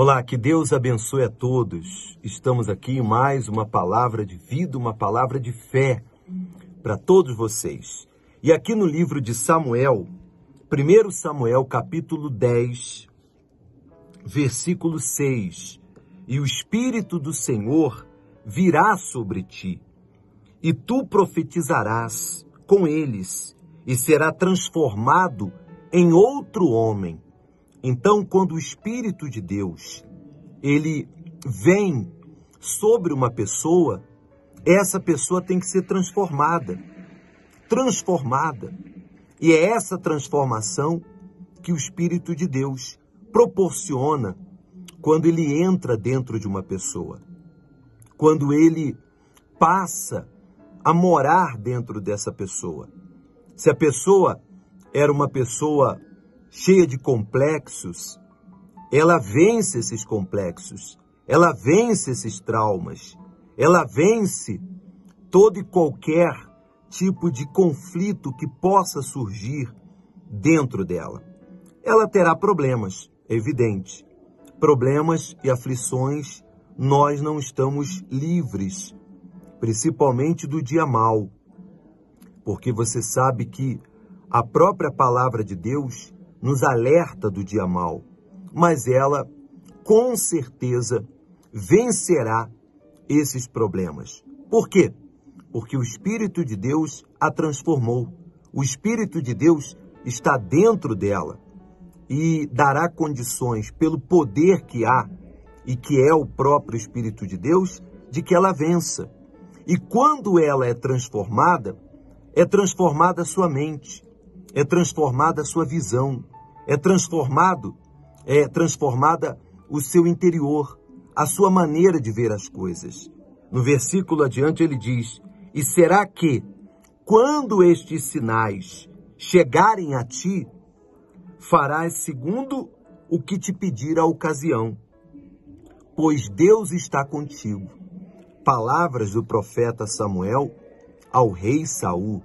Olá, que Deus abençoe a todos. Estamos aqui em mais uma palavra de vida, uma palavra de fé para todos vocês. E aqui no livro de Samuel, 1 Samuel capítulo 10, versículo 6, e o Espírito do Senhor virá sobre ti, e tu profetizarás com eles, e será transformado em outro homem então, quando o Espírito de Deus ele vem sobre uma pessoa, essa pessoa tem que ser transformada. Transformada. E é essa transformação que o Espírito de Deus proporciona quando ele entra dentro de uma pessoa. Quando ele passa a morar dentro dessa pessoa. Se a pessoa era uma pessoa cheia de complexos, ela vence esses complexos, ela vence esses traumas, ela vence todo e qualquer tipo de conflito que possa surgir dentro dela. Ela terá problemas, é evidente. Problemas e aflições nós não estamos livres, principalmente do dia mal, porque você sabe que a própria palavra de Deus nos alerta do dia mal, mas ela com certeza vencerá esses problemas. Por quê? Porque o Espírito de Deus a transformou. O Espírito de Deus está dentro dela e dará condições, pelo poder que há e que é o próprio Espírito de Deus, de que ela vença. E quando ela é transformada, é transformada a sua mente, é transformada a sua visão, é transformado, é transformada o seu interior, a sua maneira de ver as coisas. No versículo adiante ele diz: E será que, quando estes sinais chegarem a ti, farás segundo o que te pedir a ocasião, pois Deus está contigo. Palavras do profeta Samuel ao rei Saul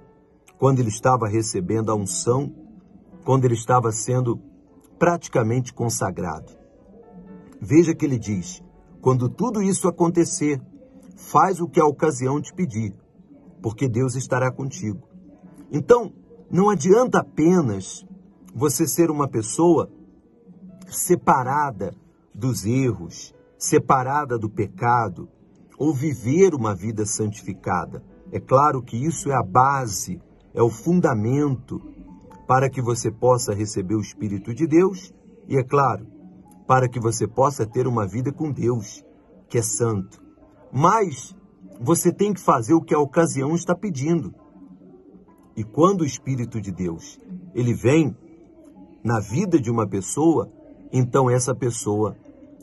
quando ele estava recebendo a unção, quando ele estava sendo praticamente consagrado. Veja que ele diz: quando tudo isso acontecer, faz o que a ocasião te pedir, porque Deus estará contigo. Então, não adianta apenas você ser uma pessoa separada dos erros, separada do pecado, ou viver uma vida santificada. É claro que isso é a base é o fundamento para que você possa receber o Espírito de Deus e, é claro, para que você possa ter uma vida com Deus, que é santo. Mas você tem que fazer o que a ocasião está pedindo. E quando o Espírito de Deus ele vem na vida de uma pessoa, então essa pessoa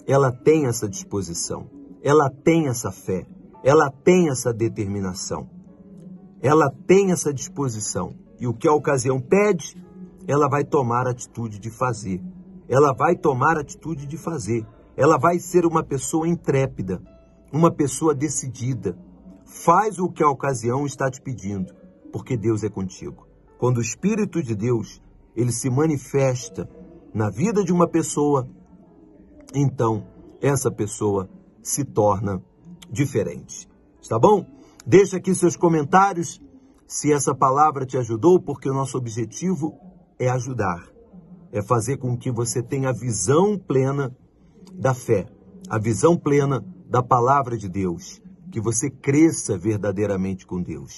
ela tem essa disposição, ela tem essa fé, ela tem essa determinação ela tem essa disposição. E o que a ocasião pede, ela vai tomar atitude de fazer. Ela vai tomar atitude de fazer. Ela vai ser uma pessoa intrépida, uma pessoa decidida. Faz o que a ocasião está te pedindo, porque Deus é contigo. Quando o Espírito de Deus ele se manifesta na vida de uma pessoa, então essa pessoa se torna diferente. Está bom? Deixa aqui seus comentários se essa palavra te ajudou, porque o nosso objetivo é ajudar, é fazer com que você tenha a visão plena da fé, a visão plena da palavra de Deus, que você cresça verdadeiramente com Deus.